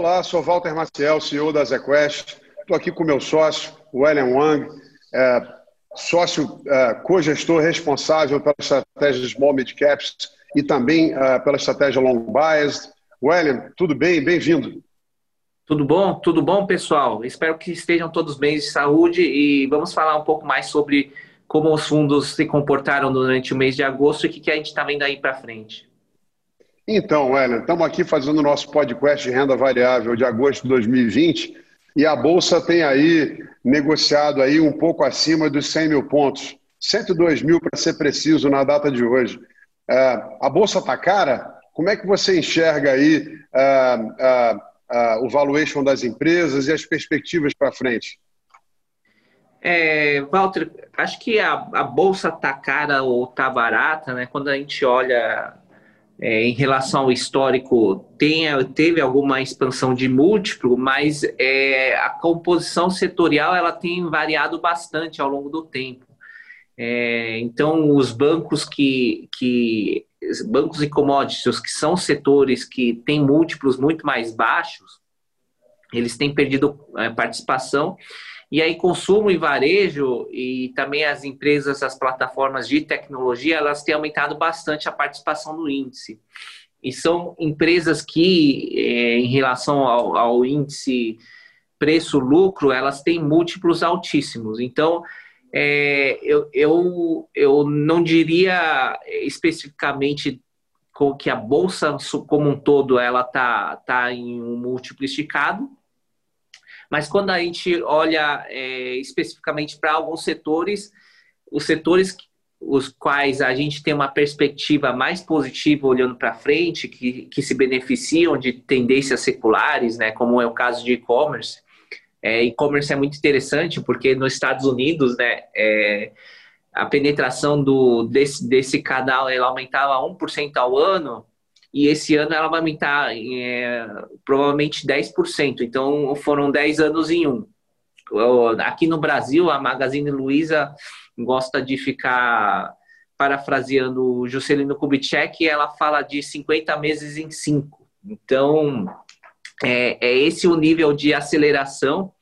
Olá, sou Walter Maciel, CEO da ZQuest. Estou aqui com meu sócio, o Ellen Wang, é, sócio é, co-gestor responsável pela estratégia Small Mid Caps e também é, pela estratégia Long Biased. Ellen, tudo bem? Bem-vindo. Tudo bom? Tudo bom, pessoal? Espero que estejam todos bem de saúde e vamos falar um pouco mais sobre como os fundos se comportaram durante o mês de agosto e o que a gente está vendo aí para frente. Então, Ellen, estamos aqui fazendo o nosso podcast de renda variável de agosto de 2020 e a Bolsa tem aí negociado aí um pouco acima dos 100 mil pontos, 102 mil para ser preciso na data de hoje. É, a Bolsa está cara? Como é que você enxerga aí é, é, o valuation das empresas e as perspectivas para frente? É, Walter, acho que a, a bolsa está cara ou está barata, né? Quando a gente olha é, em relação ao histórico, tem, teve alguma expansão de múltiplo, mas é, a composição setorial ela tem variado bastante ao longo do tempo. É, então, os bancos que, que bancos e commodities, que são setores que têm múltiplos muito mais baixos, eles têm perdido é, participação e aí, consumo e varejo e também as empresas, as plataformas de tecnologia, elas têm aumentado bastante a participação no índice. E são empresas que, é, em relação ao, ao índice preço-lucro, elas têm múltiplos altíssimos. Então, é, eu, eu, eu não diria especificamente que a bolsa como um todo ela está tá em um múltiplo esticado, mas quando a gente olha é, especificamente para alguns setores, os setores os quais a gente tem uma perspectiva mais positiva olhando para frente, que, que se beneficiam de tendências seculares, né, como é o caso de e-commerce. É, e-commerce é muito interessante porque nos Estados Unidos, né, é, a penetração do, desse, desse canal ela aumentava 1% ao ano, e esse ano ela vai aumentar é, provavelmente 10%. Então foram 10 anos em um. Aqui no Brasil, a Magazine Luiza gosta de ficar parafraseando Juscelino Kubitschek, ela fala de 50 meses em 5. Então, é, é esse o nível de aceleração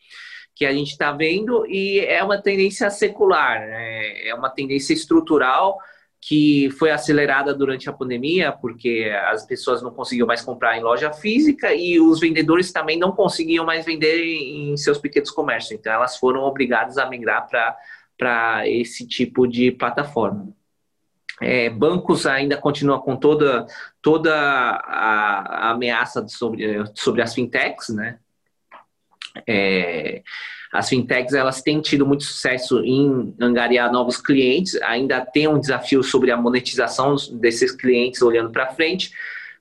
que a gente está vendo e é uma tendência secular, né? é uma tendência estrutural que foi acelerada durante a pandemia, porque as pessoas não conseguiam mais comprar em loja física e os vendedores também não conseguiam mais vender em seus pequenos comércios. Então, elas foram obrigadas a migrar para esse tipo de plataforma. É, bancos ainda continuam com toda, toda a, a ameaça sobre, sobre as fintechs, né? É, as fintechs elas têm tido muito sucesso em angariar novos clientes, ainda tem um desafio sobre a monetização desses clientes olhando para frente,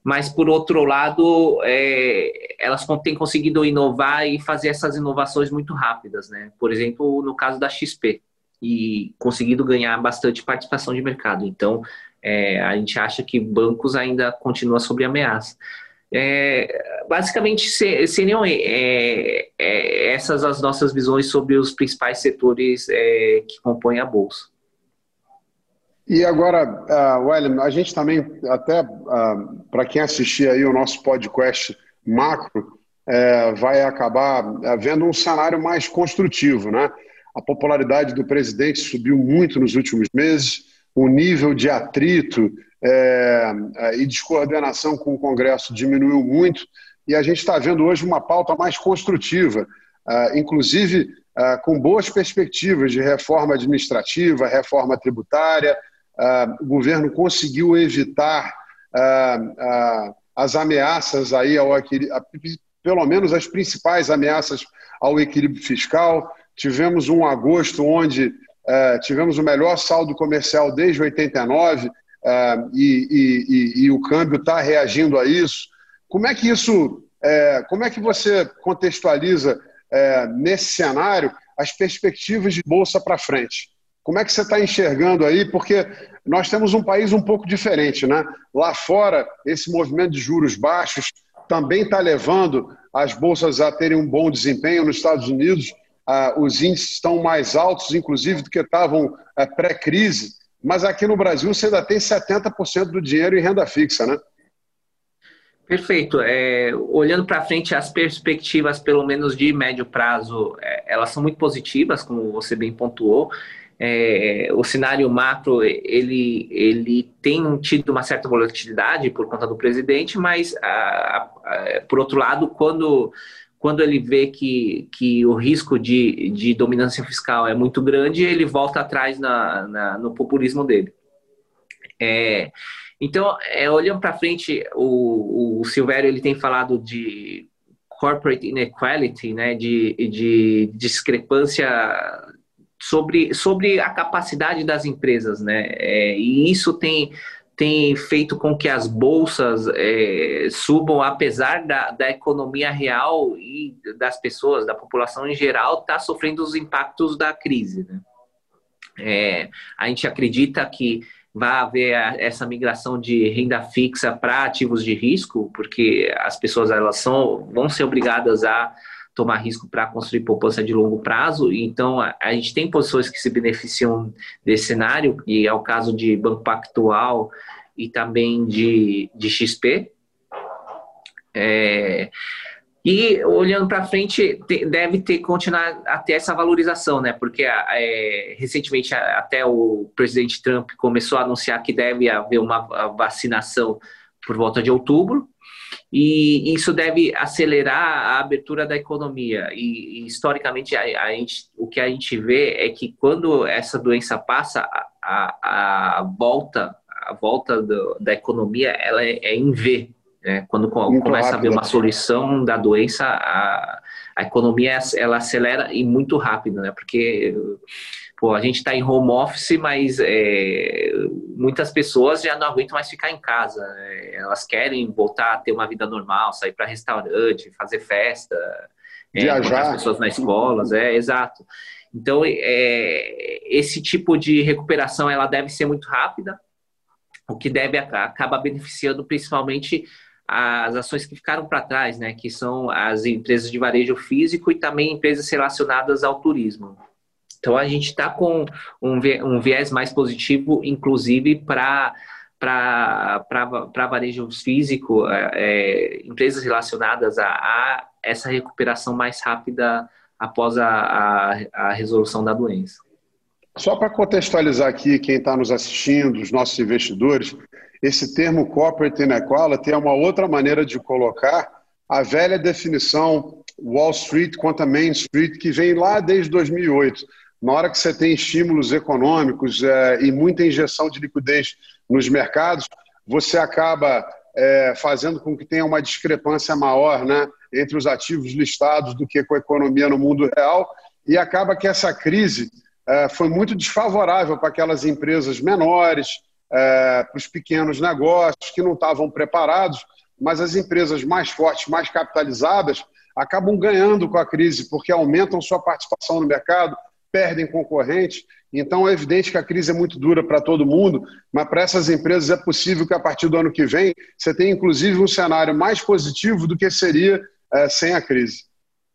mas por outro lado, é, elas têm conseguido inovar e fazer essas inovações muito rápidas, né? Por exemplo, no caso da XP, e conseguido ganhar bastante participação de mercado. Então, é, a gente acha que bancos ainda continuam sob ameaça. É, basicamente, seriam é, essas as nossas visões sobre os principais setores é, que compõem a Bolsa. E agora, uh, Wellen, a gente também, até uh, para quem assistir aí o nosso podcast macro, é, vai acabar é, vendo um cenário mais construtivo, né? A popularidade do presidente subiu muito nos últimos meses, o nível de atrito é, é, e descoordenação com o Congresso diminuiu muito, e a gente está vendo hoje uma pauta mais construtiva, inclusive uh, com boas perspectivas de reforma administrativa, reforma tributária. Uh, o governo conseguiu evitar as ameaças aí ao equilíbrio, pelo menos as principais ameaças ao equilíbrio fiscal. Tivemos um agosto onde tivemos o melhor saldo comercial desde 89 uh, e, e, e, o câmbio está reagindo a isso. Como é que isso, é, como é que você contextualiza é, nesse cenário as perspectivas de bolsa para frente? Como é que você está enxergando aí? Porque nós temos um país um pouco diferente, né? Lá fora, esse movimento de juros baixos também está levando as bolsas a terem um bom desempenho. Nos Estados Unidos, os índices estão mais altos, inclusive, do que estavam ah, pré-crise. Mas aqui no Brasil você ainda tem 70% do dinheiro em renda fixa, né? Perfeito. É, olhando para frente, as perspectivas, pelo menos de médio prazo, é, elas são muito positivas, como você bem pontuou. É, o cenário macro ele, ele tem tido uma certa volatilidade por conta do presidente, mas a, a, por outro lado, quando, quando ele vê que, que o risco de, de dominância fiscal é muito grande, ele volta atrás na, na no populismo dele. É, então, é, olhando para frente, o, o Silvério ele tem falado de corporate inequality, né, de, de discrepância sobre, sobre a capacidade das empresas, né, é, e isso tem, tem feito com que as bolsas é, subam, apesar da, da economia real e das pessoas, da população em geral, está sofrendo os impactos da crise. Né? É, a gente acredita que vai haver essa migração de renda fixa para ativos de risco, porque as pessoas elas são, vão ser obrigadas a tomar risco para construir poupança de longo prazo. Então, a, a, gente tem posições que se beneficiam desse cenário, e é o caso de Banco Pactual e também de, de XP. É, e olhando para frente, deve ter continuar até essa valorização, né? Porque é, recentemente até o presidente Trump começou a anunciar que deve haver uma vacinação por volta de outubro, e isso deve acelerar a abertura da economia. E, historicamente, a, a gente, o que a gente vê é que quando essa doença passa, a, a, a volta, a volta do, da economia, ela é, é em V. Né? Quando Muito começa rápido. a haver uma solução da doença, a, a economia ela acelera e muito rápido, né? Porque pô, a gente está em home office, mas é, muitas pessoas já não aguentam mais ficar em casa. Né? Elas querem voltar a ter uma vida normal, sair para restaurante, fazer festa, é, viajar, as pessoas nas escolas, é exato. Então, é, esse tipo de recuperação ela deve ser muito rápida, o que deve acaba beneficiando principalmente as ações que ficaram para trás, né, que são as empresas de varejo físico e também empresas relacionadas ao turismo. Então a gente está com um, um viés mais positivo, inclusive para para varejo físico, é, é, empresas relacionadas a, a, essa recuperação mais rápida após a, a, a resolução da doença. Só para contextualizar aqui quem está nos assistindo, os nossos investidores, esse termo corporate inequality é uma outra maneira de colocar a velha definição Wall Street contra Main Street, que vem lá desde 2008. Na hora que você tem estímulos econômicos é, e muita injeção de liquidez nos mercados, você acaba é, fazendo com que tenha uma discrepância maior né, entre os ativos listados do que com a economia no mundo real, e acaba que essa crise é, foi muito desfavorável para aquelas empresas menores, é, para os pequenos negócios que não estavam preparados, mas as empresas mais fortes, mais capitalizadas, acabam ganhando com a crise, porque aumentam sua participação no mercado, perdem concorrentes. Então é evidente que a crise é muito dura para todo mundo, mas para essas empresas é possível que a partir do ano que vem você tenha inclusive um cenário mais positivo do que seria é, sem a crise.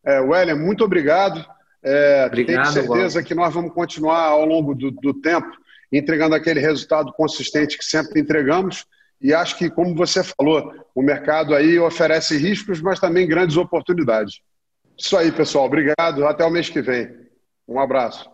É, Weller, muito obrigado. É, obrigado tenho certeza que nós vamos continuar ao longo do, do tempo entregando aquele resultado consistente que sempre entregamos. E acho que, como você falou, o mercado aí oferece riscos, mas também grandes oportunidades. Isso aí, pessoal. Obrigado. Até o mês que vem. Um abraço.